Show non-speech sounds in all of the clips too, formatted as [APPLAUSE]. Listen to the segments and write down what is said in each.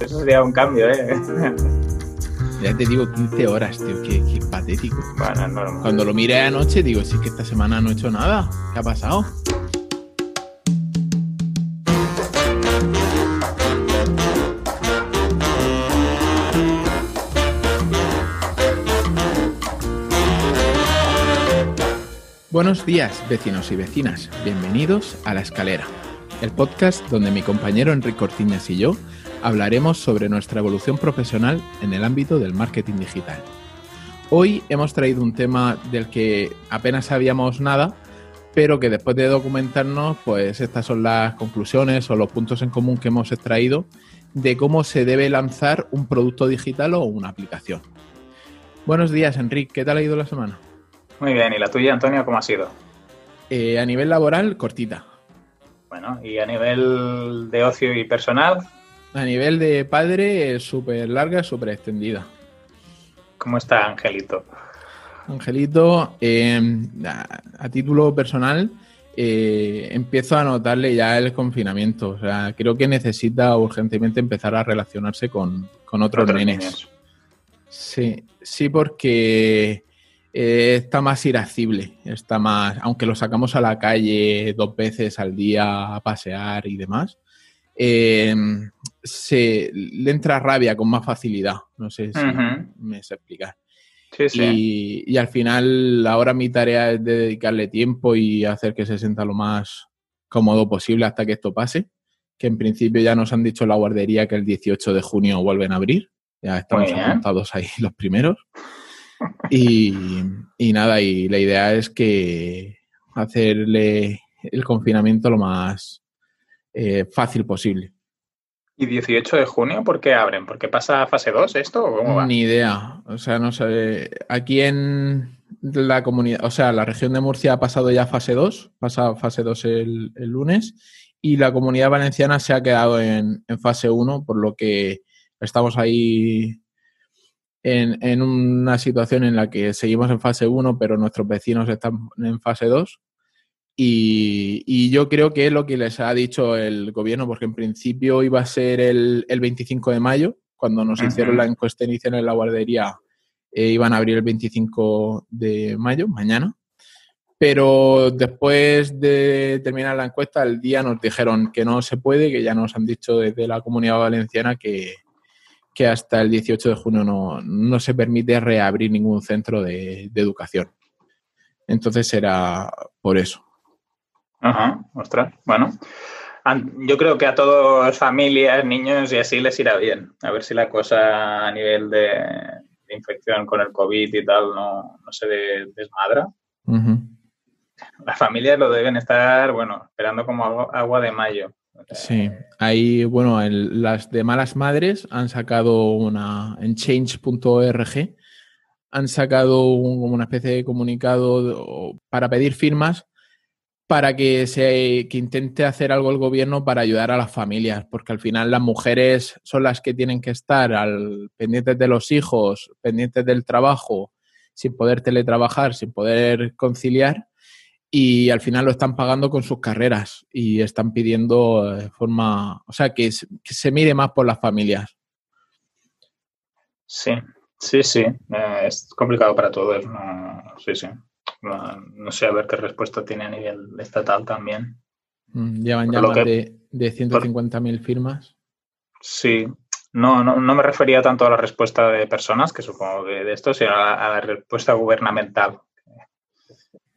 Eso sería un cambio, ¿eh? [LAUGHS] Ya te digo, 15 horas, tío, qué, qué patético. Bueno, normal. Cuando lo miré anoche, digo, sí que esta semana no he hecho nada. ¿Qué ha pasado? Buenos días, vecinos y vecinas. Bienvenidos a La Escalera, el podcast donde mi compañero Enrique Cortiñas y yo hablaremos sobre nuestra evolución profesional en el ámbito del marketing digital. Hoy hemos traído un tema del que apenas sabíamos nada, pero que después de documentarnos, pues estas son las conclusiones o los puntos en común que hemos extraído de cómo se debe lanzar un producto digital o una aplicación. Buenos días, Enrique. ¿Qué tal ha ido la semana? Muy bien, ¿y la tuya, Antonio, cómo ha sido? Eh, a nivel laboral, cortita. Bueno, ¿y a nivel de ocio y personal? A nivel de padre, súper larga, súper extendida. ¿Cómo está Angelito? Angelito, eh, a, a título personal, eh, empiezo a notarle ya el confinamiento. O sea, creo que necesita urgentemente empezar a relacionarse con, con otros, Otros nenes. niños. Sí, sí, porque eh, está más irascible, está más, aunque lo sacamos a la calle dos veces al día a pasear y demás, eh, se le entra rabia con más facilidad. No sé si me sé explicar. Sí, sí. Y, y al final, ahora mi tarea es dedicarle tiempo y hacer que se sienta lo más cómodo posible hasta que esto pase. Que en principio ya nos han dicho en la guardería que el 18 de junio vuelven a abrir. Ya estamos apuntados ahí los primeros. Y, y nada, y la idea es que hacerle el confinamiento lo más eh, fácil posible. ¿Y 18 de junio por qué abren? ¿Porque pasa a fase 2 esto? Ni idea. O sea, no sé. Aquí en la comunidad, o sea, la región de Murcia ha pasado ya fase 2, pasa fase 2 el, lunes, y la comunidad valenciana se ha quedado en, en fase 1, por lo que estamos ahí en, en una situación en la que seguimos en fase 1, pero nuestros vecinos están en fase 2. Y, y yo creo que es lo que les ha dicho el gobierno, porque en principio iba a ser el, el 25 de mayo, cuando nos hicieron la encuesta inicial en la guardería, eh, iban a abrir el 25 de mayo, mañana. Pero después de terminar la encuesta, el día nos dijeron que no se puede, que ya nos han dicho desde la comunidad valenciana que, que hasta el 18 de junio no, no se permite reabrir ningún centro de, de educación. Entonces era por eso. Ajá, ostras. Bueno, yo creo que a todas familias, niños y así les irá bien. A ver si la cosa a nivel de, de infección con el COVID y tal no, no se de- desmadra. Ujú. Las familias lo deben estar, bueno, esperando como agua, de mayo. Sí, ahí, bueno, el- las de Malas Madres han sacado una, en change.org, han sacado un- como una especie de comunicado para pedir firmas para que se que intente hacer algo el gobierno para ayudar a las familias, porque al final las mujeres son las que tienen que estar al, pendientes de los hijos, pendientes del trabajo, sin poder teletrabajar, sin poder conciliar, y al final lo están pagando con sus carreras y están pidiendo de forma, o sea, que, se- mire más por las familias. Sí, sí, sí. Eh, es complicado para todos. Sí, sí. No, sé a ver qué respuesta tiene a nivel estatal también. Mm, Llevan ya lo más que- de, de 150.000 firmas. Sí. No, no, no me refería tanto a la respuesta de personas, que supongo que de esto, sino a la, a la respuesta gubernamental.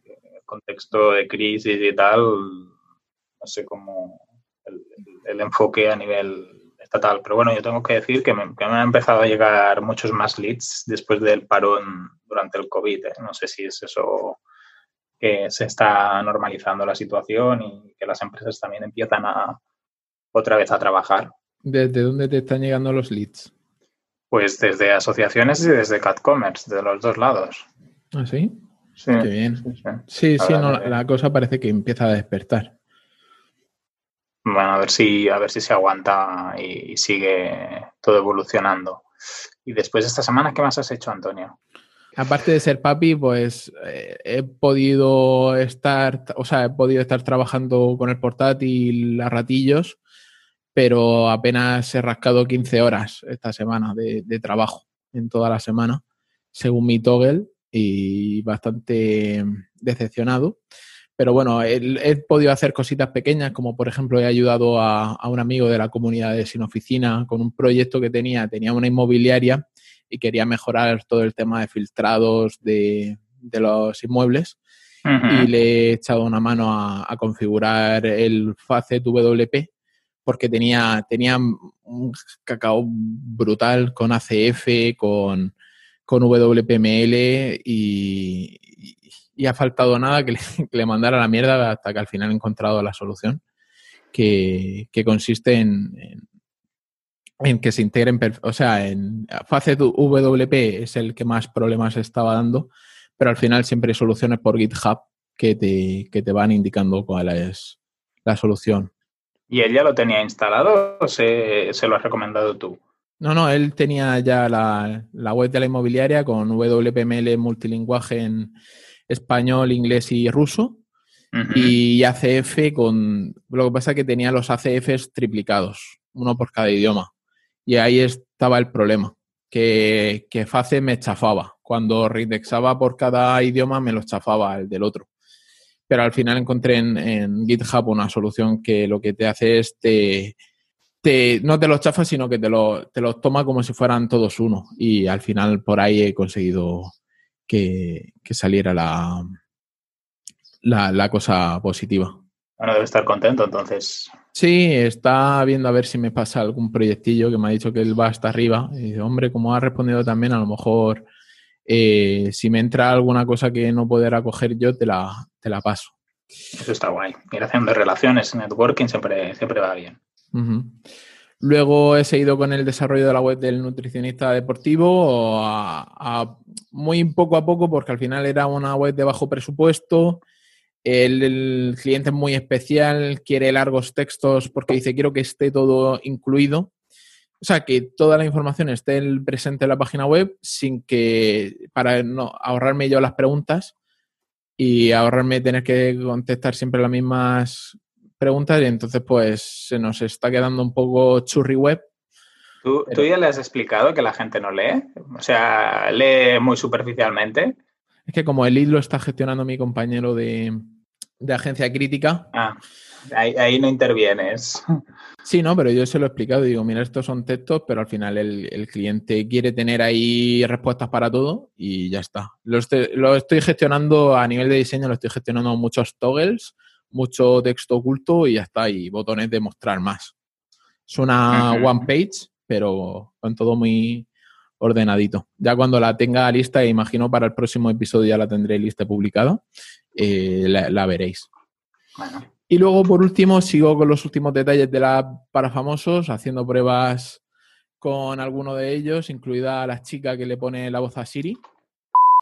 El contexto de crisis y tal, no sé cómo el, el enfoque a nivel estatal. Pero bueno, yo tengo que decir que me, que me han empezado a llegar muchos más leads después del parón durante el COVID. ¿eh? No sé si es eso que se está normalizando la situación y que las empresas también empiezan a otra vez a trabajar. ¿Desde dónde te están llegando los leads? Pues desde asociaciones y desde CatCommerce, de los dos lados. ¿Ah, sí? Sí, Qué bien. sí, sí. Sí, sí, Ahora no, la cosa parece que empieza a despertar. Bueno, a ver si, a ver si se aguanta y, sigue todo evolucionando. Y después de esta semana, ¿qué más has hecho, Antonio? Aparte de ser papi, pues eh, he podido estar, o sea, he podido estar trabajando con el portátil a ratillos, pero apenas he rascado 15 horas esta semana de, de trabajo en toda la semana, según mi toggle, y bastante decepcionado. Pero bueno, he, podido hacer cositas pequeñas, como por ejemplo he ayudado a, a, un amigo de la comunidad de Sin Oficina con un proyecto que tenía, tenía una inmobiliaria y quería mejorar todo el tema de filtrados de, de los inmuebles. Y le he echado una mano a, a configurar el Facet WP porque tenía, tenía un cacao brutal con ACF, con, con WPML y, y, ha faltado nada que le, [LAUGHS] que le, mandara la mierda hasta que al final he encontrado la solución que, que consiste en, en, en, que se integren, o sea, en WP es el que más problemas estaba dando, pero al final siempre hay soluciones por GitHub que te, que te van indicando cuál es la solución. ¿Y él ya lo tenía instalado o se, se lo has recomendado tú? No, no, él tenía ya la, la, web de la inmobiliaria con WPML multilinguaje en español, inglés y ruso. Uh -huh. Y ACF con. Lo que pasa es que tenía los ACFs triplicados, uno por cada idioma. Y ahí estaba el problema, que, que FACE me chafaba. Cuando reindexaba por cada idioma me los chafaba el del otro. Pero al final encontré en, en GitHub una solución que lo que te hace es te, te, no te los chafa, sino que te los te lo toma como si fueran todos uno. Y al final por ahí he conseguido que, que saliera la, la, la, cosa positiva. Bueno, debe estar contento entonces. Sí, está viendo a ver si me pasa algún proyectillo que me ha dicho que él va hasta arriba. Y dice, hombre, como ha respondido también, a lo mejor eh, si me entra alguna cosa que no poder coger yo, te la, te la paso. Eso está guay. Ir haciendo relaciones, networking siempre, siempre va bien. Uh -huh. Luego he seguido con el desarrollo de la web del nutricionista deportivo muy poco a poco porque al final era una web de bajo presupuesto. El, el, cliente es muy especial, quiere largos textos porque dice quiero que esté todo incluido. O sea, que toda la información esté presente en la página web sin que, para no, ahorrarme yo las preguntas y ahorrarme tener que contestar siempre las mismas preguntas y entonces pues se nos está quedando un poco churri web. ¿Tú, pero... ¿Tú, ya le has explicado que la gente no lee? O sea, lee muy superficialmente. Es que como el lead lo está gestionando mi compañero de, de agencia crítica. Ah, ahí, ahí, no intervienes. [LAUGHS] Sí, no, pero yo se lo he explicado. Digo, mira, estos son textos, pero al final el, el cliente quiere tener ahí respuestas para todo y ya está. Lo estoy, lo estoy gestionando a nivel de diseño, lo estoy gestionando muchos toggles mucho texto oculto y ya está, y botones de mostrar más. Es una uh -huh. one page, pero con todo muy ordenadito. Ya cuando la tenga lista, imagino para el próximo episodio ya la tendré lista publicada, eh, la, la, veréis. Bueno. Y luego, por último, sigo con los últimos detalles de la para famosos, haciendo pruebas con alguno de ellos, incluida la chica que le pone la voz a Siri.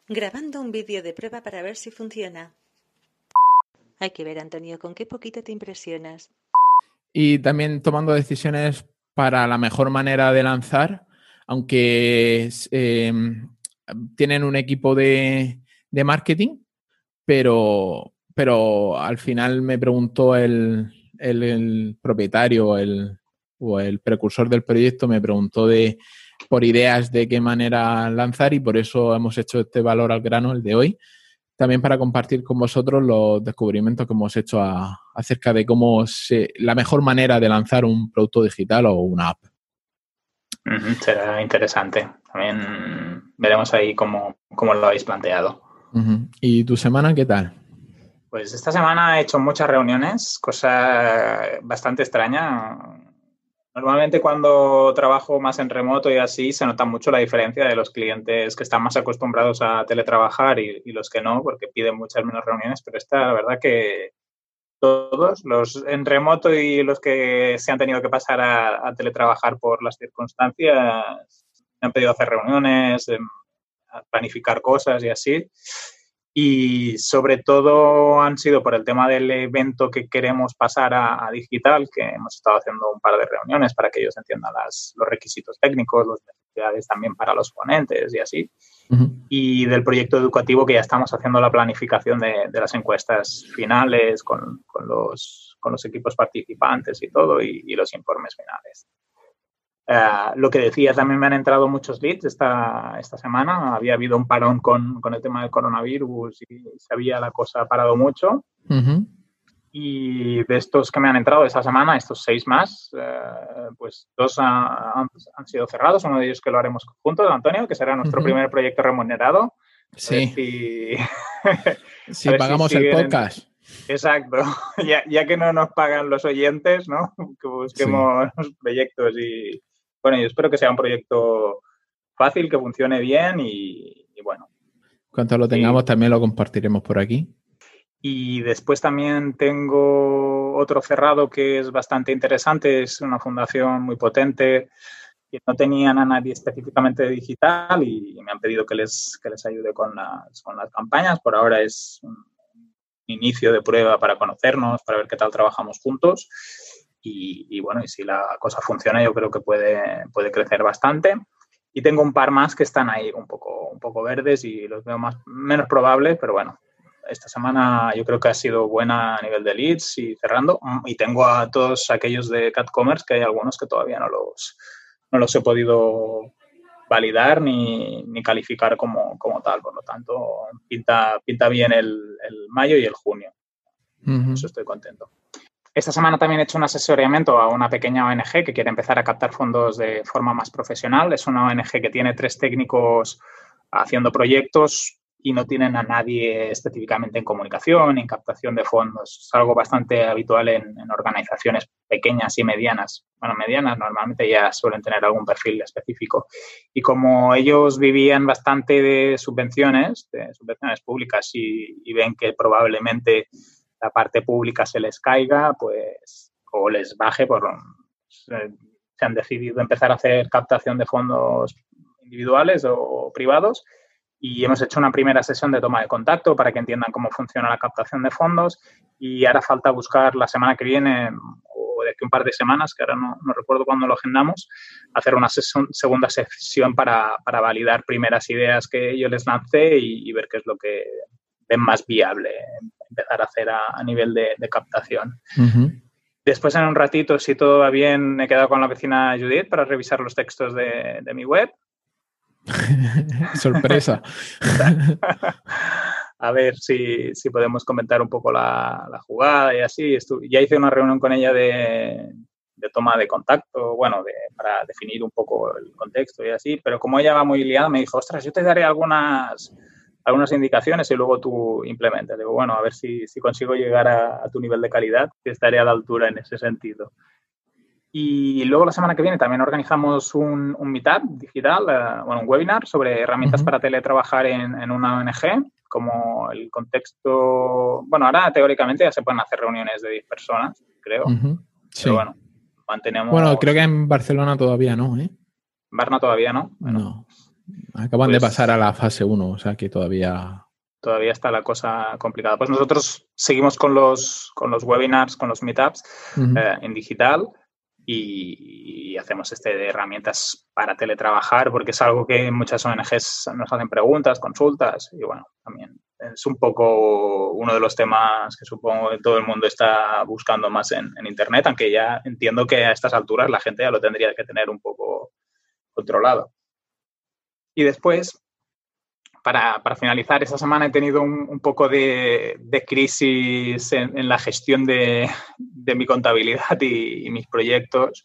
Grabando un vídeo de prueba para ver si funciona. Hay que ver, Antonio, con qué poquito te impresionas. Y también tomando decisiones para la mejor manera de lanzar, aunque eh, tienen un equipo de, de marketing, pero, pero, al final me preguntó el, el, el propietario el, o el precursor del proyecto, me preguntó de por ideas de qué manera lanzar y por eso hemos hecho este valor al grano, el de hoy, también para compartir con vosotros los descubrimientos que hemos hecho a, acerca de cómo se, la mejor manera de lanzar un producto digital o una app. -huh, será interesante. También veremos ahí cómo, cómo lo habéis planteado. Uh -huh. ¿Y tu semana qué tal? Pues esta semana he hecho muchas reuniones, cosa bastante extraña Normalmente cuando trabajo más en remoto y así se nota mucho la diferencia de los clientes que están más acostumbrados a teletrabajar y, los que no, porque piden muchas menos reuniones, pero esta, la verdad que todos, los en remoto y los que se han tenido que pasar a, a teletrabajar por las circunstancias, me han pedido hacer reuniones, planificar cosas y así y sobre todo han sido por el tema del evento que queremos pasar a, a, digital, que hemos estado haciendo un par de reuniones para que ellos entiendan las, los requisitos técnicos, las necesidades también para los ponentes y así. Uh -huh. Y del proyecto educativo que ya estamos haciendo la planificación de, de las encuestas finales con, con, los, con los equipos participantes y todo, y, los informes finales. Eh, lo que decía, también me han entrado muchos leads esta, esta semana. Había habido un parón con, con el tema del coronavirus y se había la cosa parado mucho. Y de estos que me han entrado esta semana, estos seis más, eh, pues dos han, han, sido cerrados. Uno de ellos que lo haremos juntos, Antonio, que será nuestro primer proyecto remunerado. Sí. [LAUGHS] Si, pagamos el podcast. Exacto. [LAUGHS] Ya, ya, que no nos pagan los oyentes, ¿no? Que busquemos proyectos y, bueno, yo espero que sea un proyecto fácil, que funcione bien y, bueno. Cuando lo tengamos también lo compartiremos por aquí. Y después también tengo otro cerrado que es bastante interesante, es una fundación muy potente que no tenían a nadie específicamente de digital y me han pedido que les, que les ayude con las, con las campañas. Por ahora es un inicio de prueba para conocernos, para ver qué tal trabajamos juntos. Y, bueno, y si la cosa funciona, yo creo que puede, puede crecer bastante. Y tengo un par más que están ahí un poco, un poco verdes y los veo más, menos probables, pero bueno, esta semana yo creo que ha sido buena a nivel de leads y cerrando. Y tengo a todos aquellos de CatCommerce, que hay algunos que todavía no los, no los he podido validar ni, ni calificar como, como, tal. Por lo tanto, pinta, pinta bien el, el mayo y el junio. Eso estoy contento. Esta semana también he hecho un asesoramiento a una pequeña ONG que quiere empezar a captar fondos de forma más profesional. Es una ONG que tiene tres técnicos haciendo proyectos y no tienen a nadie específicamente en comunicación, en captación de fondos. Es algo bastante habitual en, organizaciones pequeñas y medianas. Bueno, medianas normalmente ya suelen tener algún perfil específico. Y como ellos vivían bastante de subvenciones, de subvenciones públicas y, ven que probablemente la parte pública se les caiga, pues, o les baje, por, se han decidido empezar a hacer captación de fondos individuales o privados y hemos hecho una primera sesión de toma de contacto para que entiendan cómo funciona la captación de fondos y ahora falta buscar la semana que viene o de aquí un par de semanas, que ahora no, no recuerdo cuándo lo agendamos, hacer una segunda sesión para, para, validar primeras ideas que yo les lancé y, ver qué es lo que ven más viable empezar a hacer a, nivel de, captación. Después, en un ratito, si todo va bien, he quedado con la vecina Judith para revisar los textos de, de mi web [LAUGHS] Sorpresa. [LAUGHS] a ver si, podemos comentar un poco la, jugada y así. ya hice una reunión con ella de, toma de contacto, bueno, para definir un poco el contexto y así, pero como ella va muy liada, me dijo, ostras, yo te daré algunas, algunas indicaciones y luego tú implementas. Digo, bueno, a ver si, consigo llegar a, a, tu nivel de calidad, que estaré a la altura en ese sentido. Y luego la semana que viene también organizamos un, un meetup digital, eh, bueno, un webinar sobre herramientas para teletrabajar en, en, una ONG, como el contexto, bueno, ahora teóricamente ya se pueden hacer reuniones de 10 personas, creo. Sí. Pero bueno, mantenemos... Bueno, creo que en Barcelona todavía no, ¿eh? Barna todavía no. no. Acaban de pues pasar a la fase 1, o sea que todavía todavía está la cosa complicada. Pues nosotros seguimos con los, con los webinars, con los meetups eh, en digital y, hacemos este de herramientas para teletrabajar porque es algo que muchas ONGs nos hacen preguntas, consultas y bueno, también es un poco uno de los temas que supongo que todo el mundo está buscando más en, Internet, aunque ya entiendo que a estas alturas la gente ya lo tendría que tener un poco controlado. Y después, para, para, finalizar, esta semana he tenido un, poco de, de crisis en, la gestión de, de mi contabilidad y, mis proyectos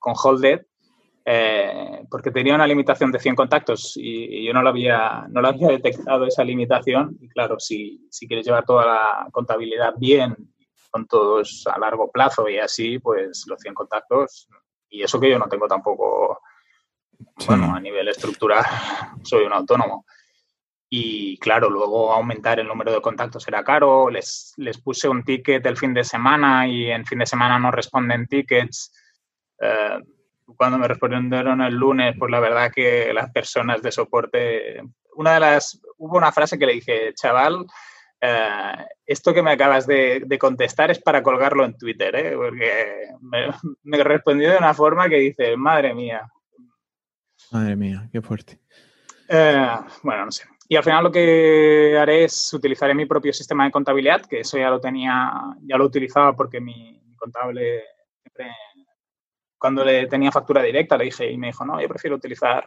con Holded, eh, porque tenía una limitación de 100 contactos y, yo no lo, había, no lo había detectado esa limitación. Y claro, si, si quieres llevar toda la contabilidad bien, con todos a largo plazo y así, pues los 100 contactos, y eso que yo no tengo tampoco, bueno, a nivel estructural, [LAUGHS] soy un autónomo. Y claro, luego aumentar el número de contactos era caro. Les, les puse un ticket el fin de semana y en fin de semana no responden tickets. Eh, cuando me respondieron el lunes, pues la verdad que las personas de soporte, una de las, hubo una frase que le dije, chaval, eh, esto que me acabas de, contestar es para colgarlo en Twitter, ¿eh? porque me, me respondió de una forma que dice, madre mía. Madre mía, qué fuerte. Eh, bueno, no sé. Y al final lo que haré es utilizaré mi propio sistema de contabilidad, que eso ya lo tenía, ya lo utilizaba porque mi, contable siempre, cuando le tenía factura directa le dije y me dijo, no, yo prefiero utilizar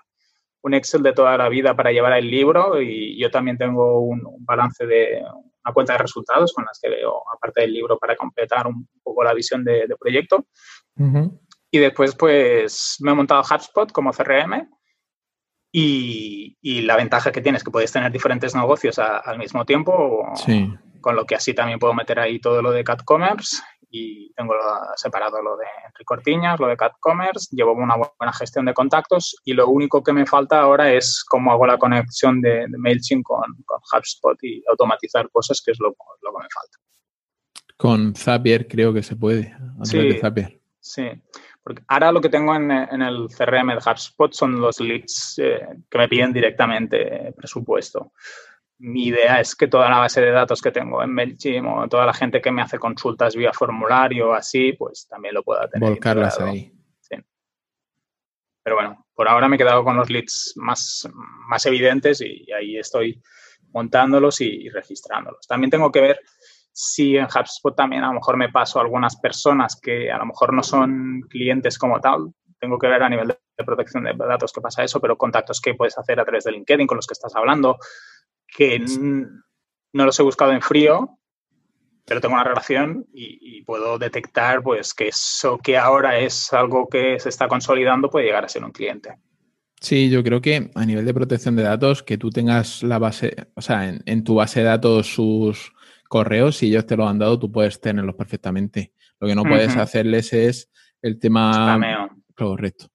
un Excel de toda la vida para llevar el libro y yo también tengo un, balance de una cuenta de resultados con las que veo, aparte del libro, para completar un poco la visión de, proyecto. Y después, pues, me he montado HubSpot como CRM y, la ventaja que tienes es que puedes tener diferentes negocios al mismo tiempo, con lo que así también puedo meter ahí todo lo de CatCommerce y tengo separado lo de Enrique lo de CatCommerce, llevo una buena gestión de contactos y lo único que me falta ahora es cómo hago la conexión de, MailChimp con, HubSpot y automatizar cosas, que es lo, lo, que me falta. Con Zapier creo que se puede. sí, sí. Porque ahora lo que tengo en, el CRM de HubSpot son los leads eh, que me piden directamente presupuesto mi idea es que toda la base de datos que tengo en MailChimp o toda la gente que me hace consultas vía formulario o así, pues también lo pueda tener. Volcarlas ahí. Sí. Pero bueno, por ahora me he quedado con los leads más, más evidentes y ahí estoy montándolos y, registrándolos. También tengo que ver si en HubSpot también a lo mejor me paso a algunas personas que a lo mejor no son clientes como tal. Tengo que ver a nivel de, de protección de datos qué pasa eso, pero contactos que puedes hacer a través de LinkedIn con los que estás hablando que no los he buscado en frío, pero tengo una relación y, puedo detectar pues que eso que ahora es algo que se está consolidando puede llegar a ser un cliente. Sí, yo creo que a nivel de protección de datos, que tú tengas la base, o sea, en, tu base de datos sus correos, si ellos te lo han dado, tú puedes tenerlos perfectamente. Lo que no puedes hacerles es el tema correcto.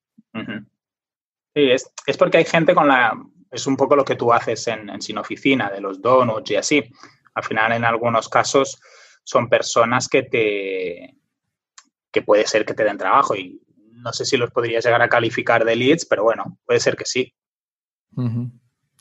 Sí, es, es porque hay gente con la, es un poco lo que tú haces en, Sin Oficina, de los donuts y así. Al final, en algunos casos, son personas que te que puede ser que te den trabajo y no sé si los podrías llegar a calificar de leads, pero bueno, puede ser que sí.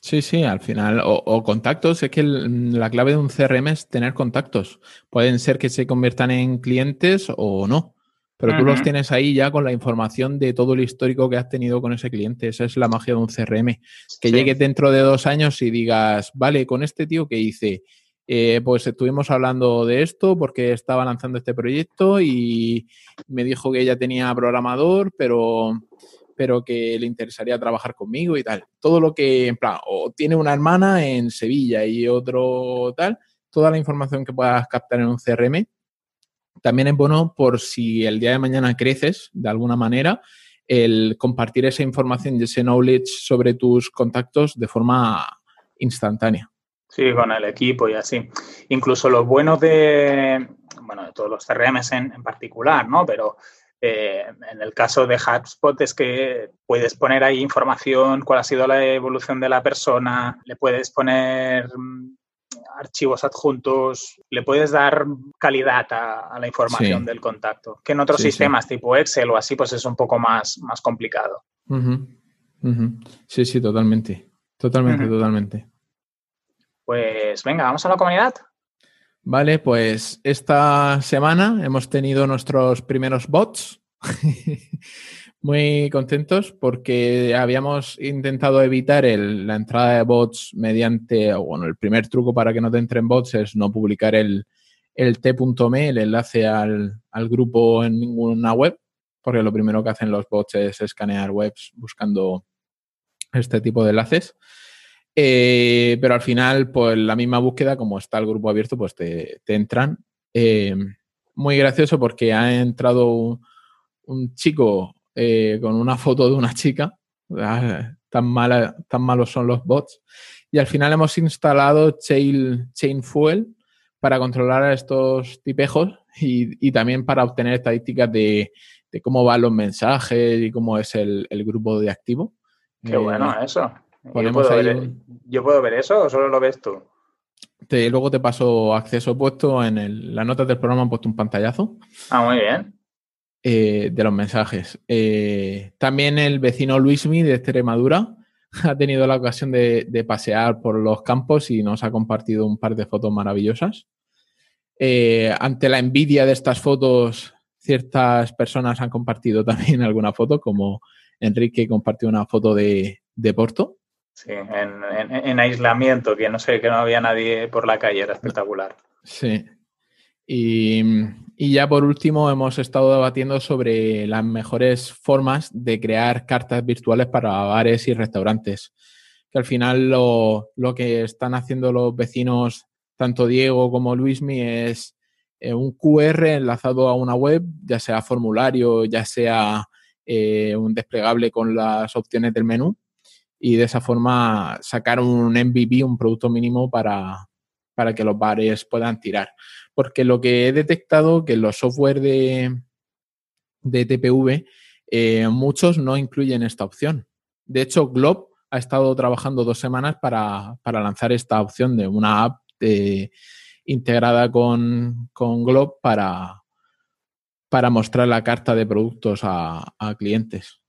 Sí, sí, al final, o, contactos, es que la clave de un CRM es tener contactos. Pueden ser que se conviertan en clientes o no. Pero tú los tienes ahí ya con la información de todo el histórico que has tenido con ese cliente. Esa es la magia de un CRM. Que llegue dentro de dos años y digas, vale, con este tío que hice, eh, pues estuvimos hablando de esto porque estaba lanzando este proyecto y me dijo que ella tenía programador, pero, pero que le interesaría trabajar conmigo y tal. Todo lo que, en plan, o tiene una hermana en Sevilla y otro tal, toda la información que puedas captar en un CRM también es bueno por si el día de mañana creces de alguna manera, el compartir esa información y ese knowledge sobre tus contactos de forma instantánea. Sí, con el equipo y así. Incluso lo bueno de, bueno, de todos los CRMs en, particular, ¿no? Pero eh, en el caso de HubSpot es que puedes poner ahí información, cuál ha sido la evolución de la persona, le puedes poner archivos adjuntos, le puedes dar calidad a, la información del contacto, que en otros sistemas tipo Excel o así, pues es un poco más, más complicado. Sí, sí, totalmente. Totalmente, totalmente. Pues venga, vamos a la comunidad. Vale, pues esta semana hemos tenido nuestros primeros bots. [LAUGHS] muy contentos porque habíamos intentado evitar la entrada de bots mediante, bueno, el primer truco para que no te entren bots es no publicar el, el t.me, el enlace al, grupo en ninguna web, porque lo primero que hacen los bots es escanear webs buscando este tipo de enlaces. Eh, pero al final, pues la misma búsqueda, como está el grupo abierto, pues te, entran. Eh, muy gracioso porque ha entrado un chico eh, con una foto de una chica. Ah, tan, mala, tan malos son los bots. Y al final hemos instalado Chain, Chain Fuel para controlar a estos tipejos y, también para obtener estadísticas de, cómo van los mensajes y cómo es el, grupo de activo. Qué bueno eso. Yo puedo, ver, ¿Yo puedo, ver, eso o solo lo ves tú? luego te paso acceso puesto en el, las notas del programa, han puesto un pantallazo. Ah, muy bien. Eh, de los mensajes. Eh, también el vecino Luismi de Extremadura [LAUGHS] ha tenido la ocasión de, pasear por los campos y nos ha compartido un par de fotos maravillosas. Eh, ante la envidia de estas fotos, ciertas personas han compartido [LAUGHS] también alguna foto, como Enrique compartió una foto de, Porto. Sí, en, aislamiento, que no sé, que no había nadie por la calle, era espectacular. Sí. Y, ya por último hemos estado debatiendo sobre las mejores formas de crear cartas virtuales para bares y restaurantes. Que al final lo, lo que están haciendo los vecinos, tanto Diego como Luismi, es eh, un QR enlazado a una web, ya sea formulario, ya sea eh, un desplegable con las opciones del menú y de esa forma sacar un MVP, un producto mínimo para, para que los bares puedan tirar. Porque lo que he detectado que los software de, de TPV, eh, muchos no incluyen esta opción. De hecho, Glob ha estado trabajando dos semanas para, para lanzar esta opción de una app de, integrada con, con Glob para, para mostrar la carta de productos a, clientes.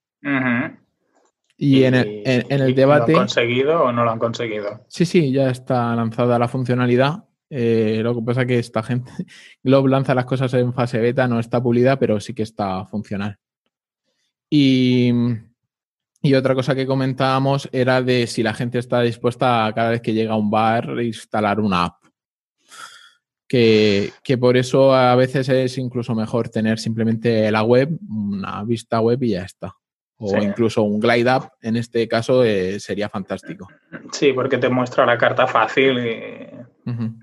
Y, en el, en, el debate... ¿Lo han conseguido o no lo han conseguido? Sí, sí, ya está lanzada la funcionalidad. Eh, lo que pasa es que esta gente, [LAUGHS] Glob lanza las cosas en fase beta, no está pulida, pero sí que está funcional. Y, y otra cosa que comentábamos era de si la gente está dispuesta a cada vez que llega a un bar instalar una app que, por eso a veces es incluso mejor tener simplemente la web, una vista web y ya está. O incluso un glide up, en este caso eh, sería fantástico. Sí, porque te muestra la carta fácil y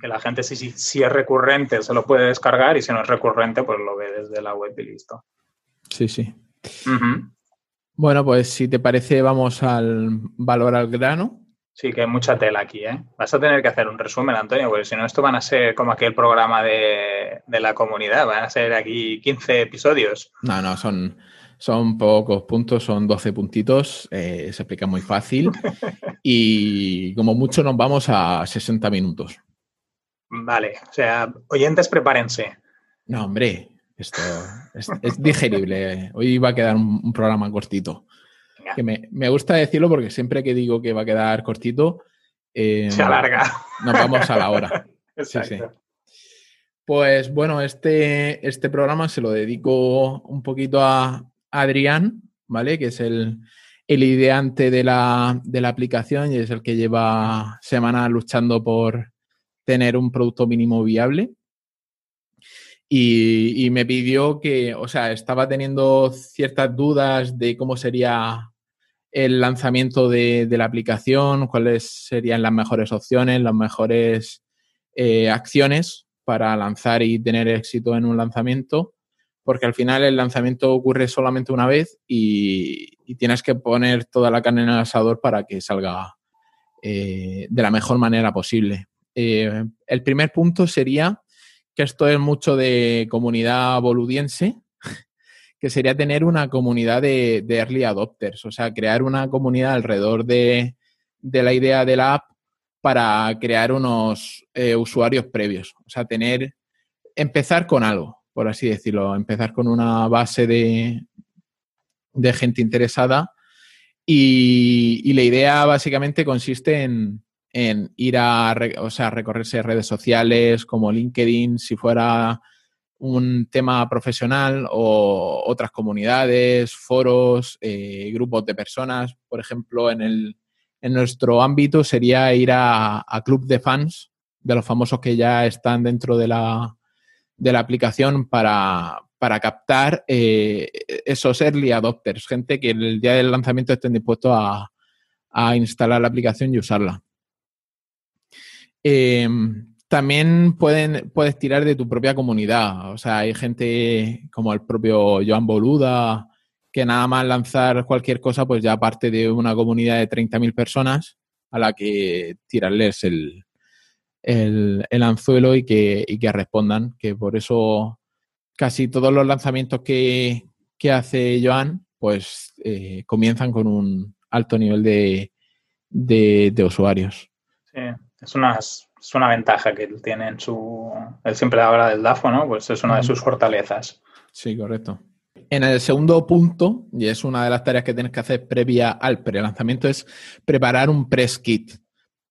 que la gente si, si, es recurrente se lo puede descargar y si no es recurrente pues lo ve desde la web y listo. Sí, sí. Bueno, pues si te parece vamos al valor al grano. Sí, que hay mucha tela aquí, ¿eh? Vas a tener que hacer un resumen, Antonio, porque si no, esto van a ser como aquel programa de, la comunidad, van a ser aquí 15 episodios. No, no, son, son pocos puntos, son 12 puntitos, eh, se explica muy fácil [LAUGHS] y como mucho nos vamos a 60 minutos. Vale, o sea, oyentes, prepárense. No, hombre, esto es, digerible. Hoy va a quedar un programa cortito que me, gusta decirlo porque siempre que digo que va a quedar cortito, eh, se alarga. Nos vamos a la hora. [LAUGHS] Sí, sí. Pues bueno, este, este programa se lo dedico un poquito a Adrián, ¿vale? Que es el, ideante de la, de la, aplicación y es el que lleva semanas luchando por tener un producto mínimo viable. Y, me pidió que, o sea, estaba teniendo ciertas dudas de cómo sería el lanzamiento de, la aplicación, cuáles serían las mejores opciones, las mejores eh, acciones para lanzar y tener éxito en un lanzamiento, porque al final el lanzamiento ocurre solamente una vez y, tienes que poner toda la carne en el asador para que salga eh, de la mejor manera posible. Eh, el primer punto sería que esto es mucho de comunidad boludiense, [LAUGHS] que sería tener una comunidad de, early adopters, o sea, crear una comunidad alrededor de, la idea de la app para crear unos eh, usuarios previos, o sea, tener, empezar con algo, por así decirlo, empezar con una base de, de gente interesada y, la idea básicamente consiste en, ir a, o sea, recorrerse redes sociales como LinkedIn, si fuera un tema profesional o otras comunidades, foros, eh, grupos de personas. Por ejemplo, en, el, en nuestro ámbito sería ir a, club de fans de los famosos que ya están dentro de la, de la aplicación para, captar eh, esos early adopters, gente que el día del lanzamiento estén dispuestos a, a instalar la aplicación y usarla. Em, también pueden, puedes tirar de tu propia comunidad. O sea, hay gente como el propio Joan Boluda, que nada más lanzar cualquier cosa, pues ya parte de una comunidad de 30.000 personas a la que tirarles el, el, anzuelo y que, que, respondan. Que por eso casi todos los lanzamientos que, hace Joan, pues eh, comienzan con un alto nivel de, de, de usuarios. Sí, es unas es una ventaja que él tiene en su. Él siempre habla del DAFO, ¿no? Pues es una de sus fortalezas. Sí, correcto. En el segundo punto, y es una de las tareas que tienes que hacer previa al pre-lanzamiento, es preparar un press kit.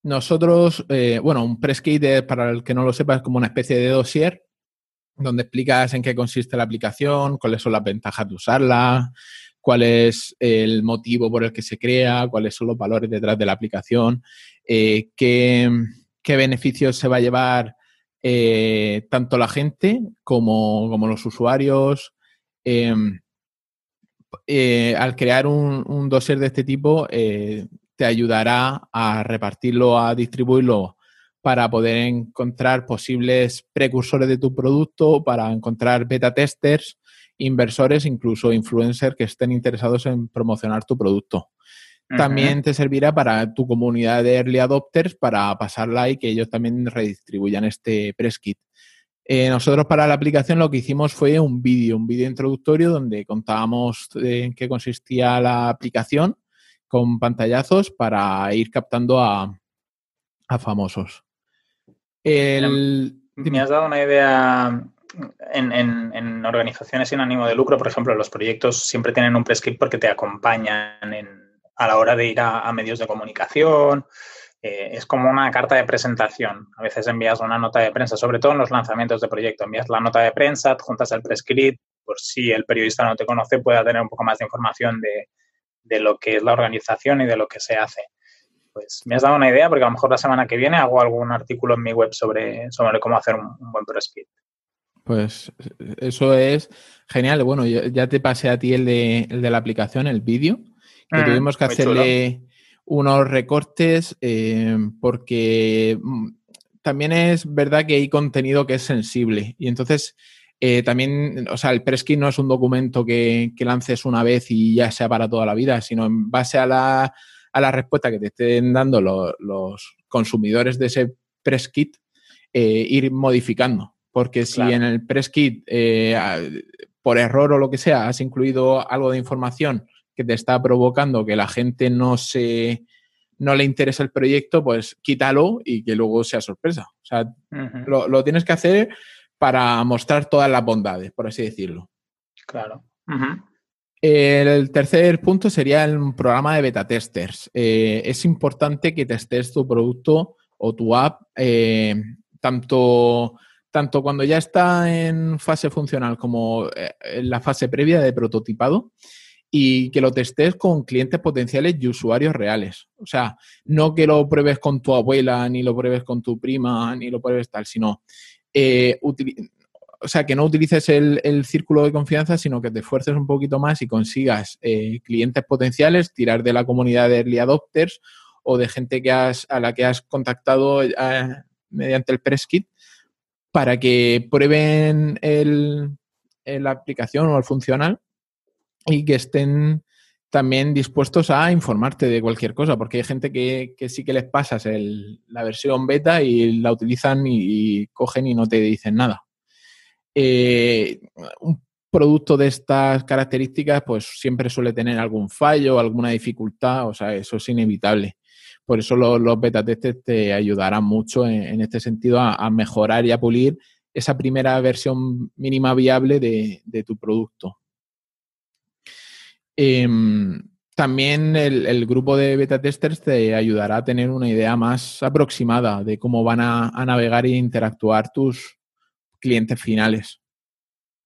Nosotros, eh, bueno, un press kit, para el que no lo sepa, es como una especie de dossier donde explicas en qué consiste la aplicación, cuáles son las ventajas de usarla, cuál es el motivo por el que se crea, cuáles son los valores detrás de la aplicación, eh, qué, beneficios se va a llevar eh, tanto la gente como, los usuarios. Em, eh, al crear un, un, dossier de este tipo, te ayudará a repartirlo, a distribuirlo para poder encontrar posibles precursores de tu producto, para encontrar beta testers inversores, incluso influencers que estén interesados en promocionar tu producto. También te servirá para tu comunidad de early adopters para pasarla y que ellos también redistribuyan este press kit. Eh, nosotros para la aplicación lo que hicimos fue un vídeo, un vídeo introductorio donde contábamos en qué consistía la aplicación con pantallazos para ir captando a, famosos. Me has dado una idea en, organizaciones sin ánimo de lucro, por ejemplo, los proyectos siempre tienen un prescript porque te acompañan a la hora de ir a, medios de comunicación. Eh, es como una carta de presentación. A veces envías una nota de prensa, sobre todo en los lanzamientos de proyecto. Envías la nota de prensa, adjuntas el prescript, por si el periodista no te conoce, pueda tener un poco más de información de, lo que es la organización y de lo que se hace pues me has dado una idea porque a lo mejor la semana que viene hago algún artículo en mi web sobre, sobre cómo hacer un, un buen prescript. Pues eso es genial. Bueno, ya te pasé a ti el de, el de la aplicación, el vídeo, que mm, tuvimos que hacerle unos recortes eh, porque mm, también es verdad que hay contenido que es sensible y entonces eh, también, o sea, el Presky no es un documento que, lances una vez y ya sea para toda la vida, sino en base a la, a la respuesta que te estén dando los consumidores de ese press kit, eh, ir modificando. Porque si en el press kit, eh, por error o lo que sea, has incluido algo de información que te está provocando que la gente no se no le interesa el proyecto, pues quítalo y que luego sea sorpresa. O sea, lo, tienes que hacer para mostrar todas las bondades, por así decirlo. Claro. El tercer punto sería el programa de beta testers. Eh, es importante que testes tu producto o tu app eh, tanto tanto cuando ya está en fase funcional como eh, en la fase previa de prototipado y que lo testes con clientes potenciales y usuarios reales. O sea, no que lo pruebes con tu abuela, ni lo pruebes con tu prima, ni lo pruebes tal, sino eh, o sea, que no utilices el, círculo de confianza, sino que te esfuerces un poquito más y consigas eh, clientes potenciales, tirar de la comunidad de early adopters o de gente que has, a la que has contactado mediante el press kit para que prueben el, la aplicación o el funcional y que estén también dispuestos a informarte de cualquier cosa, porque hay gente que, sí que les pasas la versión beta y la utilizan y, cogen y no te dicen nada. Eh, un producto de estas características pues siempre suele tener algún fallo, alguna dificultad, o sea, eso es inevitable. Por eso los, beta testers te ayudarán mucho en, este sentido a, mejorar y a pulir esa primera versión mínima viable de, tu producto. Em, también el, grupo de beta testers te ayudará a tener una idea más aproximada de cómo van a, navegar e interactuar tus clientes finales.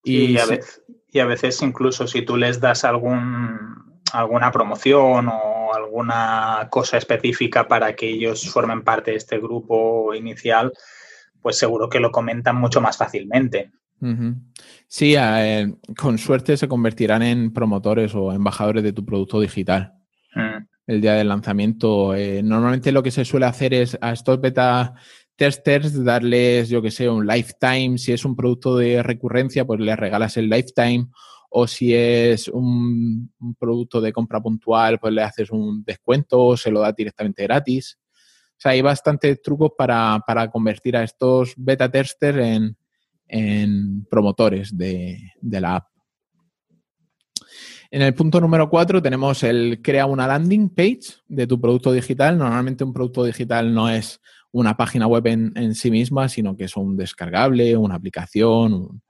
Y, a veces, y, a veces, incluso si tú les das algún, alguna promoción o alguna cosa específica para que ellos formen parte de este grupo inicial, pues seguro que lo comentan mucho más fácilmente. Sí, eh, con suerte se convertirán en promotores o embajadores de tu producto digital. Mm. El día del lanzamiento. Eh, normalmente lo que se suele hacer es a estos beta testers darles, yo que sé, un lifetime. Si es un producto de recurrencia, pues les regalas el lifetime o si es un, producto de compra puntual, pues le haces un descuento o se lo da directamente gratis. O sea, hay bastantes trucos para, convertir a estos beta testers en, promotores de, la app. En el punto número 4 tenemos el crea una landing page de tu producto digital. Normalmente un producto digital no es una página web en, sí misma, sino que es un descargable, una aplicación,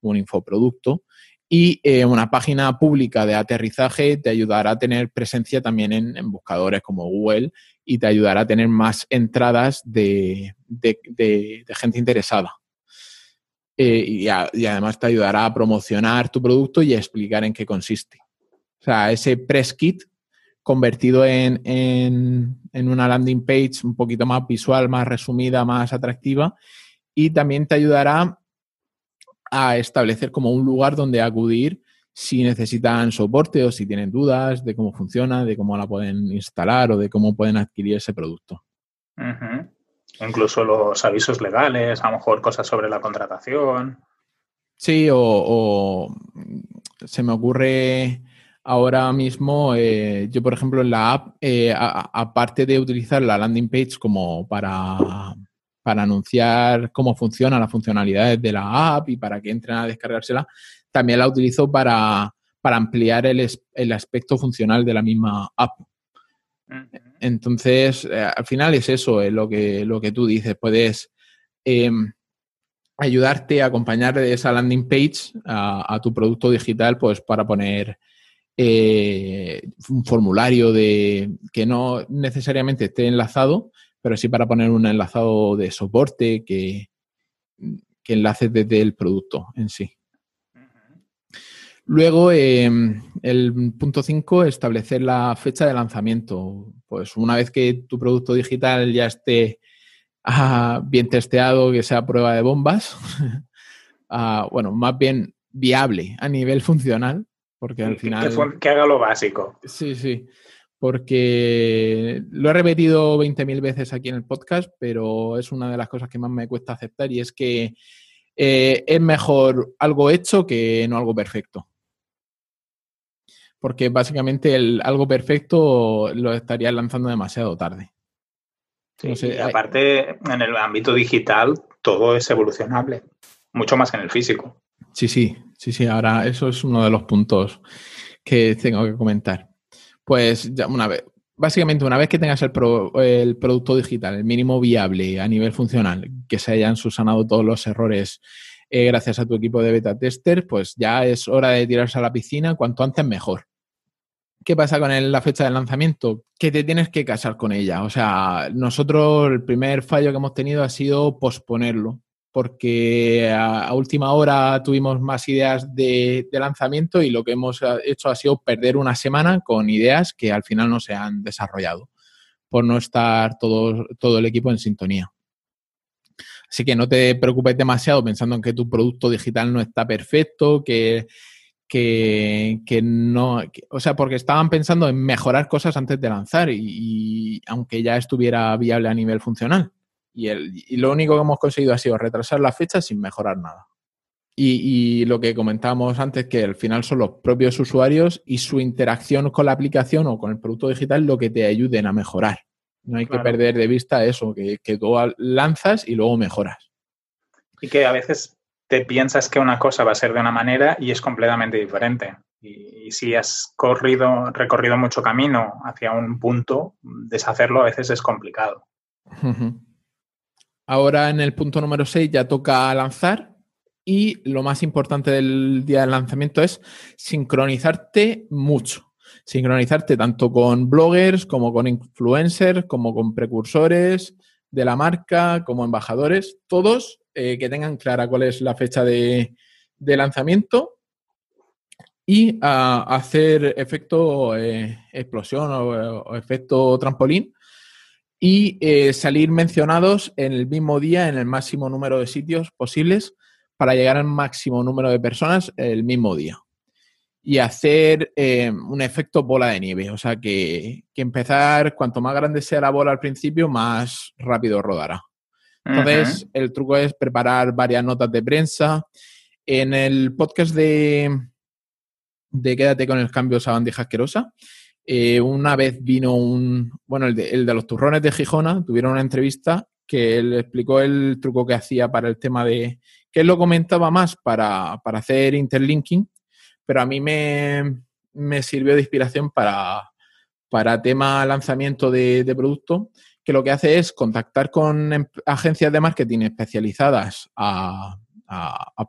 un, infoproducto y eh, una página pública de aterrizaje te ayudará a tener presencia también en, buscadores como Google y te ayudará a tener más entradas de, gente interesada. Eh, y, además te ayudará a promocionar tu producto y a explicar en qué consiste. sea, ese press kit convertido en, en, una landing page un poquito más visual, más resumida, más atractiva. Y también te ayudará a establecer como un lugar donde acudir si necesitan soporte o si tienen dudas de cómo funciona, de cómo la pueden instalar o de cómo pueden adquirir ese producto. Incluso los avisos legales, a lo mejor cosas sobre la contratación. Sí, o, se me ocurre ahora mismo, eh, yo por ejemplo en la app, eh, aparte de utilizar la landing page como para, para anunciar cómo funciona las funcionalidades de la app y para que entren a descargársela, también la utilizo para, para ampliar el, el, aspecto funcional de la misma app. Entonces, eh, al final es eso, lo, que, lo que tú dices. Puedes em, ayudarte a acompañar esa landing page a, tu producto digital, pues para poner eh, un formulario de que no necesariamente esté enlazado, pero sí para poner un enlazado de soporte que, que enlace desde el producto en sí. Luego, em, el punto 5, establecer la fecha de lanzamiento. Pues una vez que tu producto digital ya esté ah, bien testeado, que sea prueba de bombas, [LAUGHS] ah, bueno, más bien viable a nivel funcional, porque al final... Que, haga lo básico. Sí, sí, porque lo he repetido 20.000 veces aquí en el podcast, pero es una de las cosas que más me cuesta aceptar y es que eh, es mejor algo hecho que no algo perfecto porque básicamente el algo perfecto lo estaría lanzando demasiado tarde. Sí, aparte, en el ámbito digital, todo es evolucionable, mucho más que en el físico. Sí, sí, sí, sí. Ahora, eso es uno de los puntos que tengo que comentar. Pues ya una vez, básicamente, una vez que tengas el, el producto digital, el mínimo viable a nivel funcional, que se hayan subsanado todos los errores eh, gracias a tu equipo de beta tester, pues ya es hora de tirarse a la piscina, cuanto antes mejor. ¿Qué pasa con la fecha de lanzamiento? Que te tienes que casar con ella. O sea, nosotros el primer fallo que hemos tenido ha sido posponerlo, porque a, última hora tuvimos más ideas de, lanzamiento y lo que hemos hecho ha sido perder una semana con ideas que al final no se han desarrollado, por no estar todo, todo el equipo en sintonía. Así que no te preocupes demasiado pensando en que tu producto digital no está perfecto, que que, no, o sea, porque estaban pensando en mejorar cosas antes de lanzar y, aunque ya estuviera viable a nivel funcional. Y, el, y, lo único que hemos conseguido ha sido retrasar la fecha sin mejorar nada. Y, y, lo que comentábamos antes, que al final son los propios usuarios y su interacción con la aplicación o con el producto digital lo que te ayuden a mejorar. No hay que perder de vista eso, que, que tú lanzas y luego mejoras. Y que a veces te piensas que una cosa va a ser de una manera y es completamente diferente. Y, si has corrido, recorrido mucho camino hacia un punto, deshacerlo a veces es complicado. Ahora en el punto número 6 ya toca lanzar y lo más importante del día del lanzamiento es sincronizarte mucho. Sincronizarte tanto con bloggers como con influencers, como con precursores de la marca, como embajadores, todos eh, que tengan clara cuál es la fecha de, lanzamiento y a hacer efecto eh, explosión o, efecto trampolín y eh, salir mencionados en el mismo día en el máximo número de sitios posibles para llegar al máximo número de personas el mismo día y hacer un efecto bola de nieve. O sea que, que, empezar, cuanto más grande sea la bola al principio, más rápido rodará. Entonces, el truco es preparar varias notas de prensa. En el podcast de, de Quédate con el cambio esa bandija asquerosa, eh, una vez vino un, bueno, el de, el de, los turrones de Gijona, tuvieron una entrevista que él explicó el truco que hacía para el tema de, que él lo comentaba más para, para hacer interlinking, pero a mí me, me sirvió de inspiración para, para tema lanzamiento de, de producto que lo que hace es contactar con em, agencias de marketing especializadas a,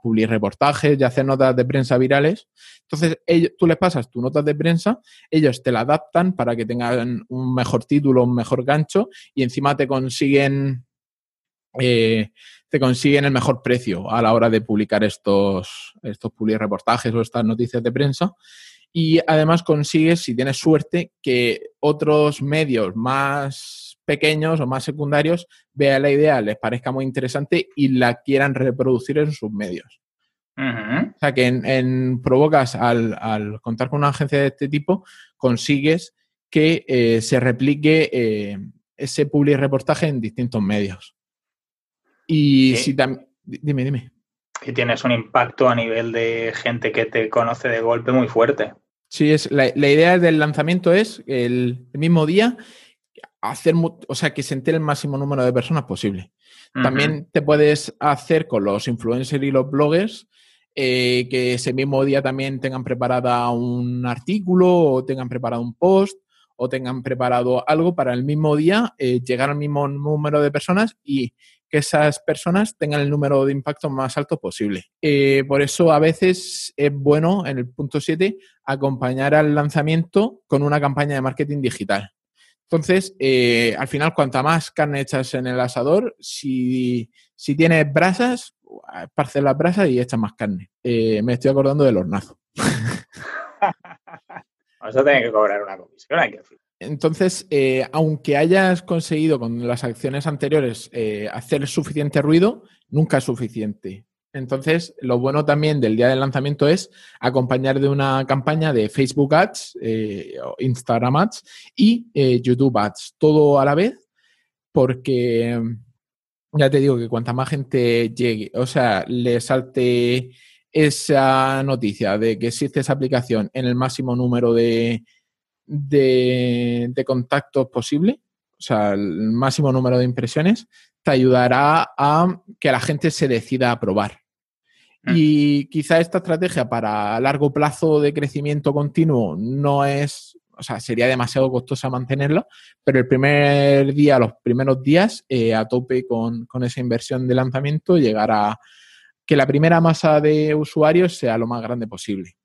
publicar reportajes y hacer notas de prensa virales. Entonces, tú les pasas tus notas de prensa, ellos te la adaptan para que tengan un mejor título, un mejor gancho y encima te consiguen, eh, te consiguen el mejor precio a la hora de publicar estos, estos reportajes o estas noticias de prensa. y además consigues, si tienes suerte, que otros medios más pequeños o más secundarios vean la idea, les parezca muy interesante y la quieran reproducir en sus medios. O sea que en, provocas al, contar con una agencia de este tipo, consigues que eh, se replique eh, ese public reportaje en distintos medios. Y si también. Dime, dime. Y tienes un impacto a nivel de gente que te conoce de golpe muy fuerte. Sí, es, la, idea del lanzamiento es el, mismo día hacer, o sea, que se entere el máximo número de personas posible. También te puedes hacer con los influencers y los bloggers eh, que ese mismo día también tengan preparada un artículo o tengan preparado un post o tengan preparado algo para el mismo día eh, llegar al mismo número de personas y que esas personas tengan el número de impacto más alto posible. Eh, por eso a veces es bueno, en el punto 7, acompañar al lanzamiento con una campaña de marketing digital. Entonces, al final, cuanta más carne echas en el asador, si, si tienes brasas, esparce la brasa y echa más carne. Eh, me estoy acordando del hornazo. [LAUGHS] Vamos a tener que cobrar una comisión. Entonces, eh, aunque hayas conseguido con las acciones anteriores eh, hacer suficiente ruido, nunca es suficiente. Entonces, lo bueno también del día del lanzamiento es acompañar de una campaña de Facebook Ads, Instagram Ads y YouTube Ads, todo a la vez, porque ya te digo que cuanta más gente llegue, o sea, le salte esa noticia de que existe esa aplicación en el máximo número de, de, contactos posible, o sea, el máximo número de impresiones, te ayudará a que la gente se decida a probar. Mm. Y quizá esta estrategia para largo plazo de crecimiento continuo no es o sea, sería demasiado costosa mantenerlo, pero el primer día, los primeros días, eh, a tope con, esa inversión de lanzamiento, llegar a que la primera masa de usuarios sea lo más grande posible.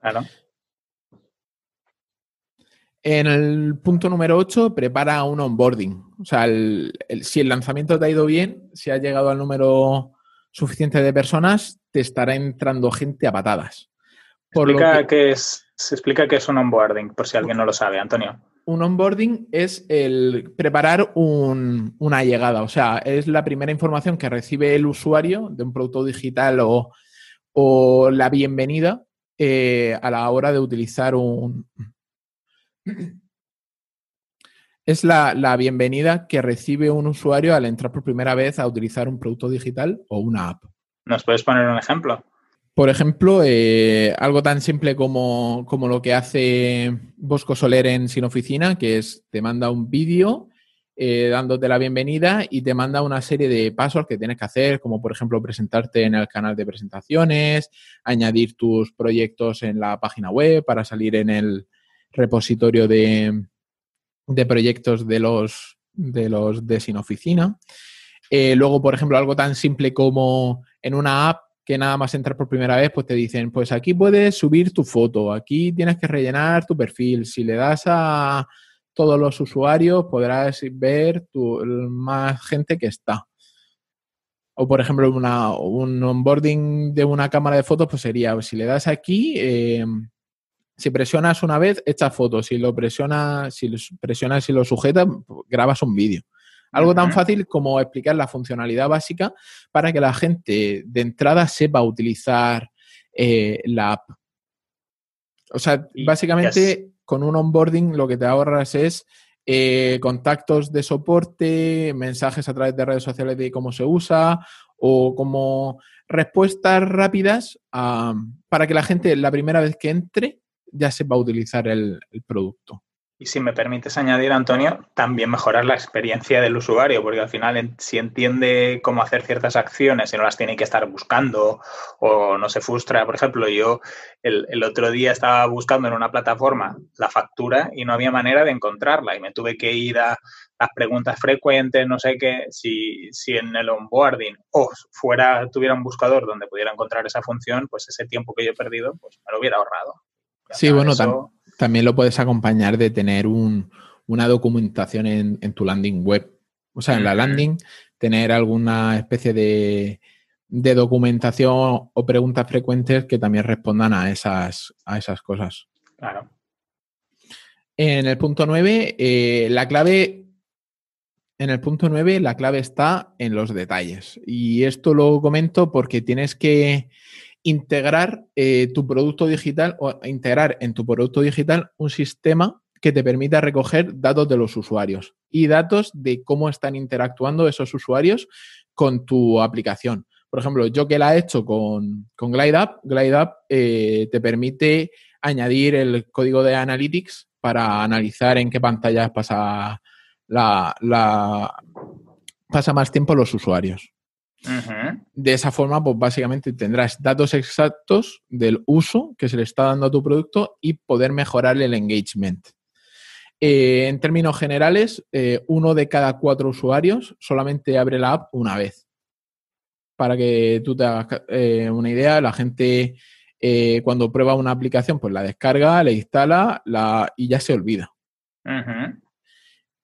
Claro. En el punto número 8, prepara un onboarding. O sea, si el lanzamiento te ha ido bien, si ha llegado al número suficiente de personas, te estará entrando gente a patadas. Por Explica que... es se explica qué es un onboarding, por si alguien no lo sabe, Antonio. Un onboarding es el preparar una llegada, o sea, es la primera información que recibe el usuario de un producto digital o, la bienvenida eh, a la hora de utilizar un... Es la, la, bienvenida que recibe un usuario al entrar por primera vez a utilizar un producto digital o una app. ¿Nos puedes poner un ejemplo? Por ejemplo, eh, algo tan simple como, lo que hace Bosco Soler en Sin Oficina, que es te manda un vídeo eh, dándote la bienvenida y te manda una serie de pasos que tienes que hacer, como por ejemplo presentarte en el canal de presentaciones, añadir tus proyectos en la página web para salir en el repositorio de, proyectos de los de los de Sin Oficina. Eh, luego, por ejemplo, algo tan simple como en una app que nada más entrar por primera vez, pues te dicen, pues aquí puedes subir tu foto, aquí tienes que rellenar tu perfil. Si le das a todos los usuarios, podrás ver más gente que está. O, por ejemplo, un onboarding de una cámara de fotos, pues sería, si le das aquí, em, si presionas una vez, esta foto. Si lo presionas, si lo presionas y lo sujetas, grabas un vídeo. Algo tan fácil como explicar la funcionalidad básica para que la gente de entrada sepa utilizar eh, la app. O sea, básicamente con un onboarding lo que te ahorras es eh, contactos de soporte, mensajes a través de redes sociales de cómo se usa o como respuestas rápidas para que la gente la primera vez que entre ya sepa utilizar el producto. Y si me permites añadir, Antonio, también mejorar la experiencia del usuario, porque al final si entiende cómo hacer ciertas acciones y no las tiene que estar buscando o no se frustra. Por ejemplo, yo el, otro día estaba buscando en una plataforma la factura y no había manera de encontrarla y me tuve que ir a las preguntas frecuentes, no sé qué, si, si en el onboarding o fuera, tuviera un buscador donde pudiera encontrar esa función, pues ese tiempo que yo he perdido, pues me lo hubiera ahorrado. Sí, bueno, también lo puedes acompañar de tener una documentación en, tu landing web. O sea, en la landing, tener alguna especie de de documentación o preguntas frecuentes que también respondan a esas, a esas cosas. Claro. En el punto 9, eh, la clave. En el punto 9, la clave está en los detalles. Y esto lo comento porque tienes que integrar eh, tu producto digital o integrar en tu producto digital un sistema que te permita recoger datos de los usuarios y datos de cómo están interactuando esos usuarios con tu aplicación. Por ejemplo, yo que la he hecho con, con GlideUp, GlideUp eh, te permite añadir el código de Analytics para analizar en qué pantallas pasa, la, pasa más tiempo los usuarios. De esa forma, pues básicamente tendrás datos exactos del uso que se le está dando a tu producto y poder mejorar el engagement. Eh, en términos generales, eh, uno de cada cuatro usuarios solamente abre la app una vez para que tú te hagas eh, una idea, la gente cuando prueba una aplicación, pues la descarga, la instala la, y ya se olvida.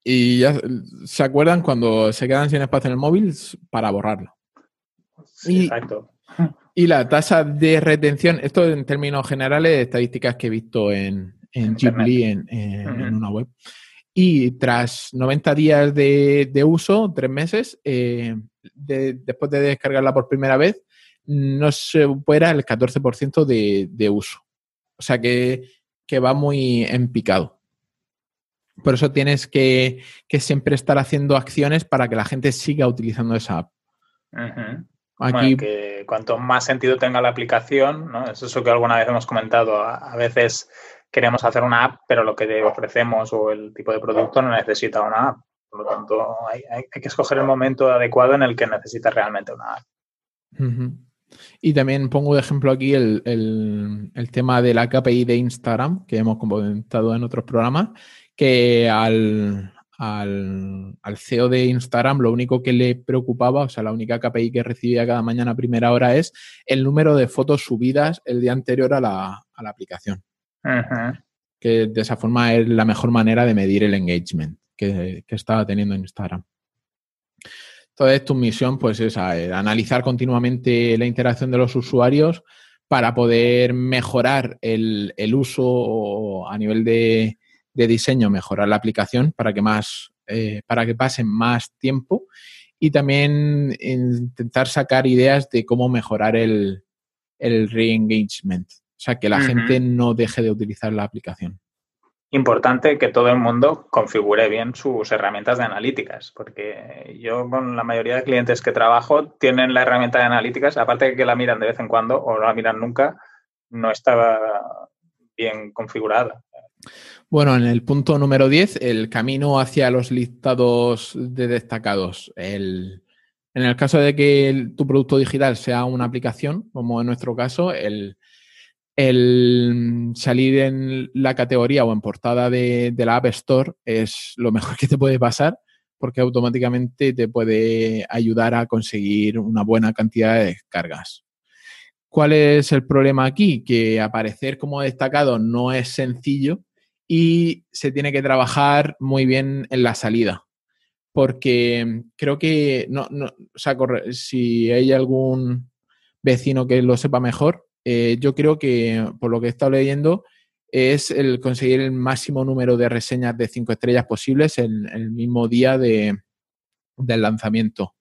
Y ya se acuerdan cuando se quedan sin espacio en el móvil para borrarlo. Y, exacto. Y la tasa de retención, esto en términos generales, estadísticas que he visto en, en Ghibli, en, una web. Y tras 90 días de, uso, tres meses, eh, después de descargarla por primera vez, no se supera el 14% de, de uso. O sea que, va muy en picado. Por eso tienes que, siempre estar haciendo acciones para que la gente siga utilizando esa app. Aquí... que cuanto más sentido tenga la aplicación, ¿no? es eso que alguna vez hemos comentado, a veces queremos hacer una app, pero lo que ofrecemos o el tipo de producto no necesita una app. Por lo tanto, hay, que escoger el momento adecuado en el que necesitas realmente una app. Y también pongo de ejemplo aquí el, tema de la KPI de Instagram, que hemos comentado en otros programas, que al, al, al, CEO de Instagram lo único que le preocupaba, o sea, la única KPI que recibía cada mañana a primera hora es el número de fotos subidas el día anterior a la, a la aplicación. Que de esa forma es la mejor manera de medir el engagement que, estaba teniendo en Instagram. Entonces, tu misión, pues, es analizar continuamente la interacción de los usuarios para poder mejorar el, uso a nivel de, diseño, mejorar la aplicación para que más, eh, para que pasen más tiempo y también intentar sacar ideas de cómo mejorar el, el re-engagement. O sea, que la gente no deje de utilizar la aplicación. Importante que todo el mundo configure bien sus herramientas de analíticas, porque yo con la mayoría de clientes que trabajo tienen la herramienta de analíticas, aparte de que la miran de vez en cuando o no la miran nunca, no estaba bien configurada. Bueno, en el punto número 10, el camino hacia los listados de destacados. en el caso de que tu producto digital sea una aplicación, como en nuestro caso, el, el salir en la categoría o en portada de, la App Store es lo mejor que te puede pasar porque automáticamente te puede ayudar a conseguir una buena cantidad de descargas. ¿Cuál es el problema aquí? Que aparecer como destacado no es sencillo y se tiene que trabajar muy bien en la salida. Porque creo que no, no o sea, si hay algún vecino que lo sepa mejor, eh, yo creo que, por lo que he estado leyendo, es el conseguir el máximo número de reseñas de cinco estrellas posibles en, el mismo día de, del lanzamiento.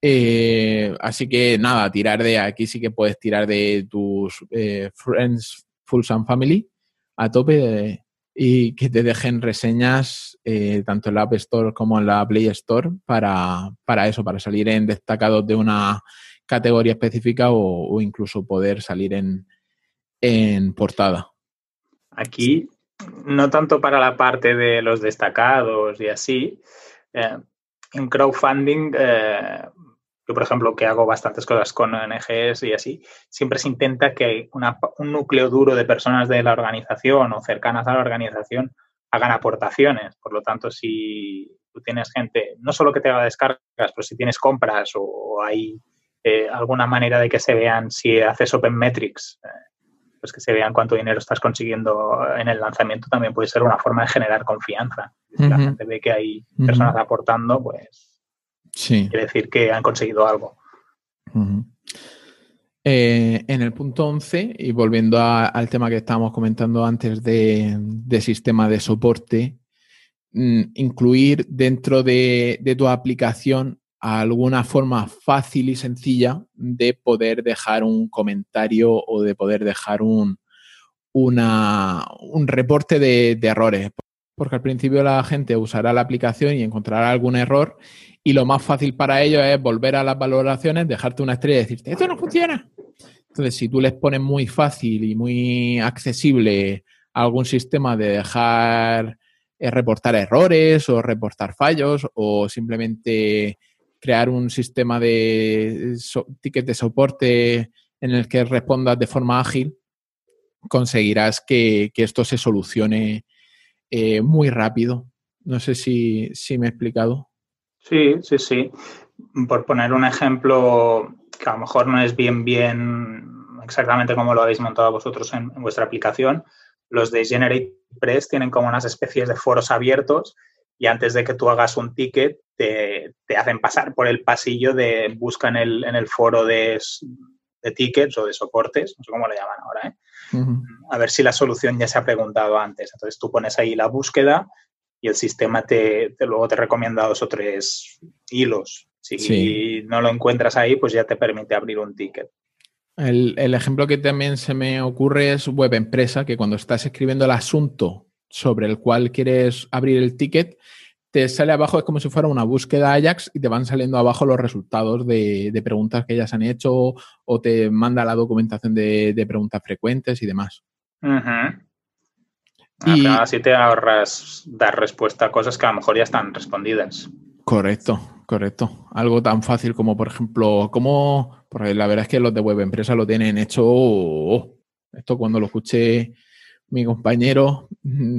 Eh, así que nada, tirar de aquí sí que puedes tirar de tus eh, friends, full and family a tope y que te dejen reseñas tanto en la App Store como en la Play Store para, para eso, para salir en destacados de una categoría específica o, incluso poder salir en, en, portada. Aquí, no tanto para la parte de los destacados y así, eh, en crowdfunding, eh, yo por ejemplo que hago bastantes cosas con ONGs y así, siempre se intenta que un núcleo duro de personas de la organización o cercanas a la organización hagan aportaciones. Por lo tanto, si tú tienes gente, no solo que te haga descargas, pero si tienes compras o hay eh, alguna manera de que se vean, si haces Open Metrics, eh, pues que se vean cuánto dinero estás consiguiendo en el lanzamiento, también puede ser una forma de generar confianza. Si la gente ve que hay personas aportando, pues quiere decir que han conseguido algo. Eh, en el punto 11, y volviendo al tema que estábamos comentando antes de, sistema de soporte, mm, incluir dentro de, tu aplicación alguna forma fácil y sencilla de poder dejar un comentario o de poder dejar un, un reporte de, de errores. Porque al principio la gente usará la aplicación y encontrará algún error y lo más fácil para ellos es volver a las valoraciones, dejarte una estrella y decirte, esto no funciona. Entonces, si tú les pones muy fácil y muy accesible algún sistema de dejar eh, reportar errores o reportar fallos o simplemente crear un sistema de ticket de soporte en el que respondas de forma ágil, conseguirás que, esto se solucione eh, muy rápido. No sé si, si me he explicado. Sí, sí, sí. Por poner un ejemplo que a lo mejor no es bien, bien exactamente como lo habéis montado vosotros en, vuestra aplicación, los de GeneratePress tienen como unas especies de foros abiertos y antes de que tú hagas un ticket te, hacen pasar por el pasillo de busca el, en el foro de, tickets o de soportes, no sé cómo le llaman ahora, ¿eh? a ver si la solución ya se ha preguntado antes. Entonces tú pones ahí la búsqueda y el sistema te, luego te recomienda dos o tres hilos. Si no lo encuentras ahí, pues ya te permite abrir un ticket. El, ejemplo que también se me ocurre es web empresa, que cuando estás escribiendo el asunto sobre el cual quieres abrir el ticket, te sale abajo, es como si fuera una búsqueda Ajax y te van saliendo abajo los resultados de, preguntas que ya se han hecho o te manda la documentación de, preguntas frecuentes y demás. Y así te ahorras dar respuesta a cosas que a lo mejor ya están respondidas. Correcto, correcto. Algo tan fácil como, por ejemplo, cómo. Porque la verdad es que los de web empresa lo tienen hecho. Oh, esto cuando lo escuché mi compañero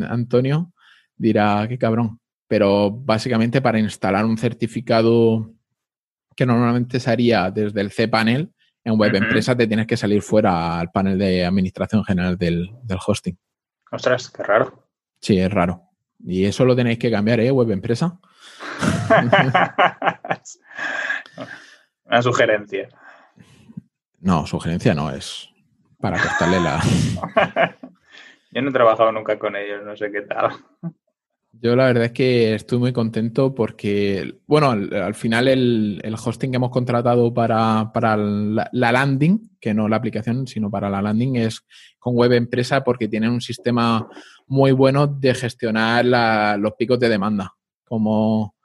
Antonio dirá, qué cabrón. Pero básicamente para instalar un certificado que normalmente se haría desde el cPanel, en web empresa te tienes que salir fuera al panel de administración general del hosting. Ostras, qué raro. Sí, es raro. Y eso lo tenéis que cambiar, ¿eh? Web empresa. [LAUGHS] Una sugerencia. No, sugerencia no, es para costarle la. [LAUGHS] Yo no he trabajado nunca con ellos, no sé qué tal. Yo la verdad es que estoy muy contento porque, bueno, al, final el, hosting que hemos contratado para, la, landing, que no la aplicación, sino para la landing, es con web empresa porque tienen un sistema muy bueno de gestionar los picos de demanda. Como,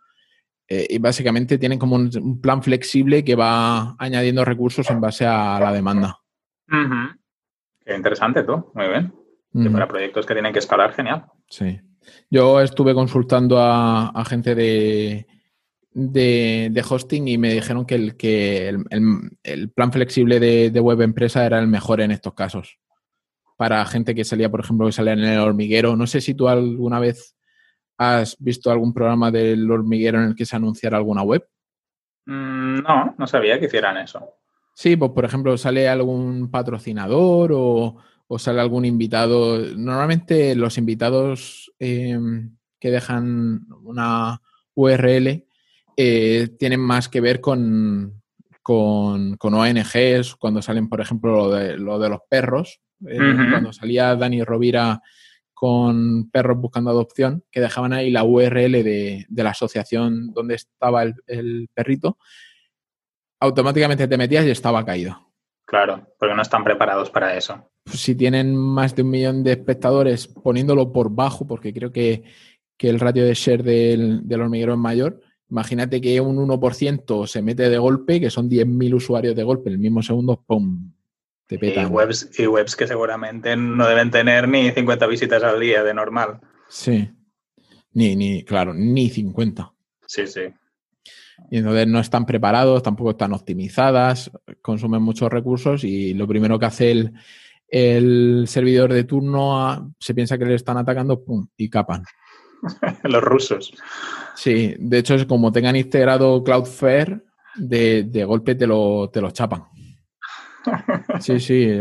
eh, y básicamente tienen como un, plan flexible que va añadiendo recursos en base a la demanda. Qué interesante tú, muy bien. Para proyectos que tienen que escalar, genial. Sí. Yo estuve consultando a, gente de, de, hosting y me dijeron que el, que el, plan flexible de, web empresa era el mejor en estos casos. Para gente que salía, por ejemplo, que salía en el hormiguero. No sé si tú alguna vez has visto algún programa del hormiguero en el que se anunciara alguna web. Mm, no, no sabía que hicieran eso. Sí, pues por ejemplo, sale algún patrocinador o, o sale algún invitado. Normalmente los invitados em, que dejan una URL eh, tienen más que ver con, con, ONGs, cuando salen, por ejemplo, lo de, lo de los perros. Eh, cuando salía Dani Rovira con perros buscando adopción, que dejaban ahí la URL de, la asociación donde estaba el, el perrito, automáticamente te metías y estaba caído. Claro, porque no están preparados para eso. Si tienen más de un millón de espectadores poniéndolo por bajo, porque creo que, el ratio de share del, hormiguero es mayor, imagínate que un 1% se mete de golpe, que son 10.000 usuarios de golpe, en el mismo segundo, ¡pum! Te petan. Y webs, y webs que seguramente no deben tener ni 50 visitas al día de normal. Sí. Ni, ni, claro, ni 50. Sí, sí. Y entonces no están preparados, tampoco están optimizadas, consumen muchos recursos y lo primero que hace el, el servidor de turno se piensa que le están atacando ¡pum! y capan. [LAUGHS] Los rusos. Sí, de hecho es como tengan integrado Cloudflare, de, de golpe te lo, te lo chapan. [LAUGHS] Sí, sí.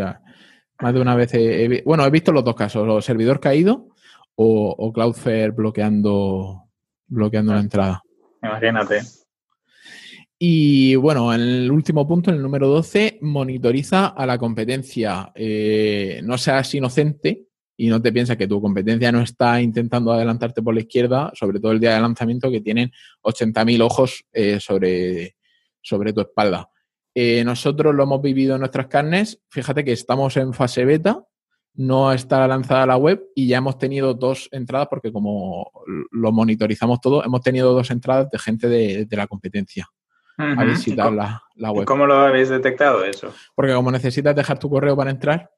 Más de una vez he, bueno, he visto los dos casos, o servidor caído o, o Cloudflare bloqueando, bloqueando la entrada. Imagínate. Y bueno, en el último punto, en el número 12, monitoriza a la competencia. Eh, no seas inocente y no te pienses que tu competencia no está intentando adelantarte por la izquierda, sobre todo el día de lanzamiento, que tienen 80.000 ojos eh, sobre, sobre tu espalda. Eh, nosotros lo hemos vivido en nuestras carnes. Fíjate que estamos en fase beta, no está lanzada la web y ya hemos tenido dos entradas, porque como lo monitorizamos todo, hemos tenido dos entradas de gente de, la competencia a visitar la, la, web. ¿Cómo lo habéis detectado eso? Porque como necesitas dejar tu correo para entrar.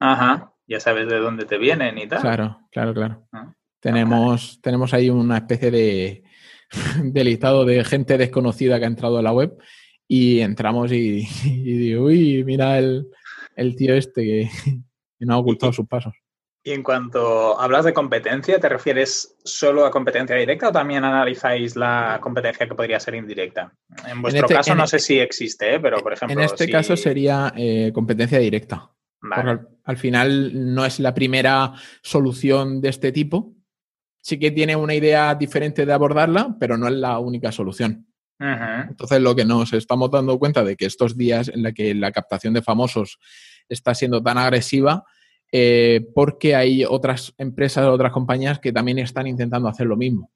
Ajá, ya sabes de dónde te vienen y tal. Claro, claro, claro. Ah, tenemos, tenemos ahí una especie de, [LAUGHS] de listado de gente desconocida que ha entrado a la web y entramos y, [LAUGHS] digo, uy, mira el, tío este que, [LAUGHS] no ha ocultado sus pasos. Y en cuanto hablas de competencia, ¿te refieres solo a competencia directa o también analizáis la competencia que podría ser indirecta? En vuestro este, caso no sé si existe, ¿eh? pero por ejemplo... En este caso sería eh, competencia directa. Al, final no es la primera solución de este tipo. Sí que tiene una idea diferente de abordarla, pero no es la única solución. Entonces, lo que nos estamos dando cuenta de que estos días en la que la captación de famosos está siendo tan agresiva, eh, porque hay otras empresas, otras compañías que también están intentando hacer lo mismo.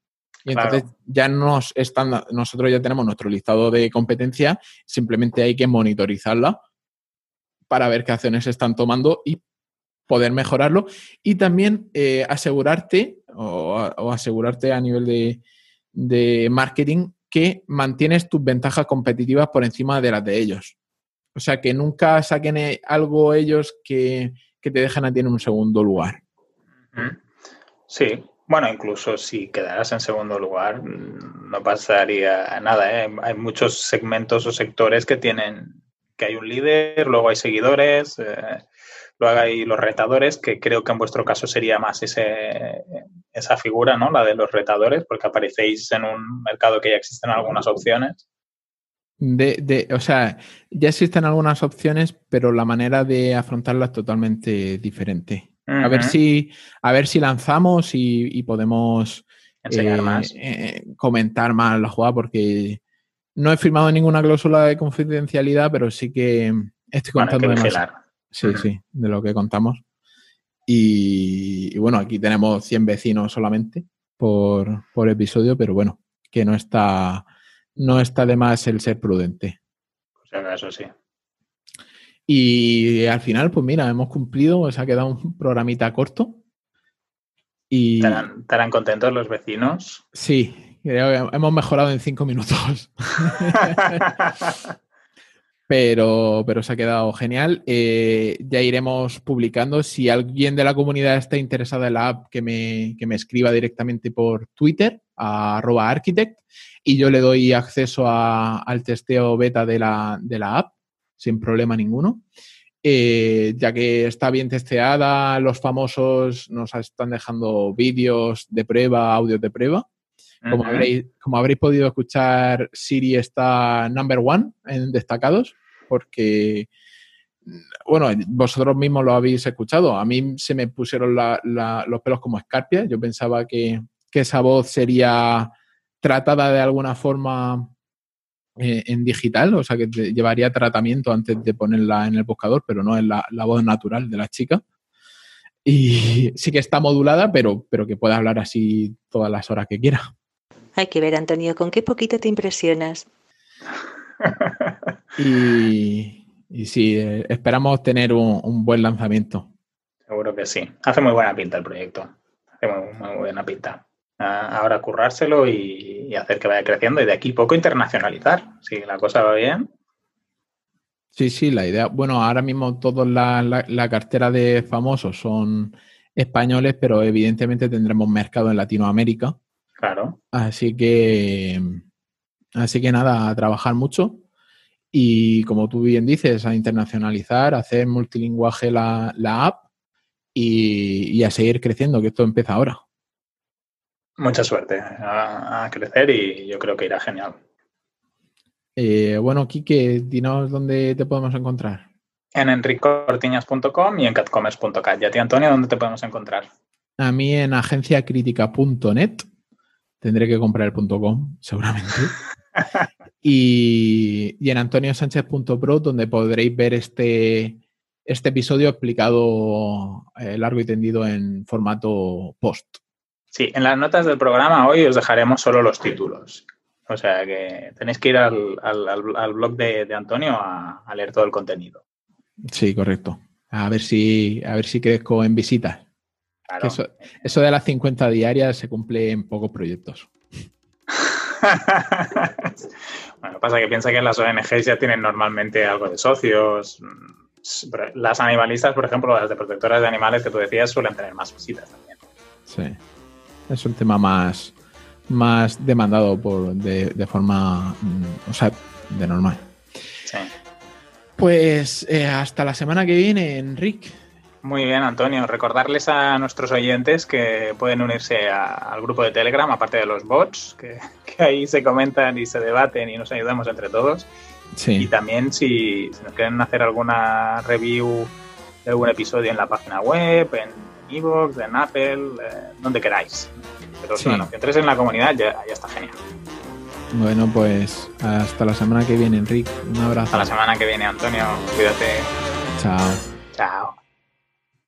Y entonces ya nos están, nosotros ya tenemos nuestro listado de competencia, simplemente hay que monitorizarla para ver qué acciones están tomando y poder mejorarlo. Y también eh, asegurarte o, asegurarte a nivel de, de marketing que mantienes tus ventajas competitivas por encima de las de ellos. O sea, que nunca saquen eh, algo ellos que, te dejan a ti en un segundo lugar. Sí, bueno, incluso si quedaras en segundo lugar, no pasaría nada. ¿eh? Hay muchos segmentos o sectores que tienen que hay un líder, luego hay seguidores, eh, luego hay los retadores, que creo que en vuestro caso sería más ese, esa figura, ¿no? La de los retadores, porque aparecéis en un mercado que ya existen algunas opciones. De, o sea, ya existen algunas opciones, pero la manera de afrontarlas es totalmente diferente. A ver si, a ver si lanzamos y, podemos enseñar eh, más. Eh, comentar más la jugada, porque no he firmado ninguna cláusula de confidencialidad, pero sí que estoy contando bueno, Sí, sí, de lo que contamos. Y, bueno, aquí tenemos 100 vecinos solamente por, episodio, pero bueno, que no está, no está de más el ser prudente. Pues eso sí. Y al final, pues mira, hemos cumplido, se ha quedado un programita corto. Y... ¿Estarán, contentos los vecinos? Sí, hemos mejorado en cinco minutos. [LAUGHS] pero, pero se ha quedado genial. Eh, ya iremos publicando. Si alguien de la comunidad está interesado en la app, que me, escriba directamente por Twitter, a arroba architect, y yo le doy acceso al testeo beta de la, app, sin problema ninguno. Eh, ya que está bien testeada, los famosos nos están dejando vídeos de prueba, audios de prueba. Como, habréis, como habréis podido escuchar, Siri está number one en destacados porque, bueno, vosotros mismos lo habéis escuchado. A mí se me pusieron los pelos como escarpias. Yo pensaba que, esa voz sería tratada de alguna forma eh, en digital, o sea, que llevaría tratamiento antes de ponerla en el buscador, pero no es la, voz natural de la chica. Y sí que está modulada, pero, pero que puede hablar así todas las horas que quiera. Hay que ver, Antonio, con qué poquito te impresionas. y, y sí, eh, esperamos tener un, buen lanzamiento. Seguro que sí. Hace muy buena pinta el proyecto. Hace muy, buena pinta. Ahora currárselo y, hacer que vaya creciendo y de aquí poco internacionalizar. Si la cosa va bien. Sí, sí, la idea. Bueno, ahora mismo toda la, cartera de famosos son españoles, pero evidentemente tendremos mercado en Latinoamérica. Claro. Así que, así que nada, a trabajar mucho y como tú bien dices, a internacionalizar, a hacer multilingüaje la, app y, a seguir creciendo, que esto empieza ahora. Mucha suerte a, crecer y yo creo que irá genial. Eh, bueno, Quique, dinos dónde te podemos encontrar. En enricortiñas.com y en catcommerce.cat. Y a ti, Antonio, ¿dónde te podemos encontrar? A mí en agenciacritica.net. Tendré que comprar el .com, seguramente. [LAUGHS] y, y en antoniosánchez.pro, donde podréis ver este, este episodio explicado eh, largo y tendido en formato post. Sí, en las notas del programa hoy os dejaremos solo los títulos. O sea que tenéis que ir al, al- al- blog de, de Antonio a, a leer todo el contenido. Sí, correcto. A ver si, a ver si crezco en visitas. Claro. Eso, eso de las 50 diarias se cumple en pocos proyectos. [LAUGHS] bueno, pasa que piensa que las ONGs ya tienen normalmente algo de socios. Las animalistas, por ejemplo, las de protectoras de animales que tú decías, suelen tener más visitas también. Sí. Es un tema más, más demandado por, de, de forma, mm, o sea, de normal. Sí. Pues eh, hasta la semana que viene, Enric. Muy bien, Antonio. Recordarles a nuestros oyentes que pueden unirse a- al grupo de Telegram, aparte de los bots, que, [LAUGHS] que ahí se comentan y se debaten y nos ayudamos entre todos. Y Sí, también si, si nos quieren hacer alguna review de algún episodio en la página web, en Evox, en Apple, eh, donde queráis. Pero Sí. bueno, que entres en la comunidad ya, ya está genial. bueno, pues hasta la semana que viene, Enric. Un abrazo. Hasta la semana que viene, Antonio. Cuídate. Chao. Chao.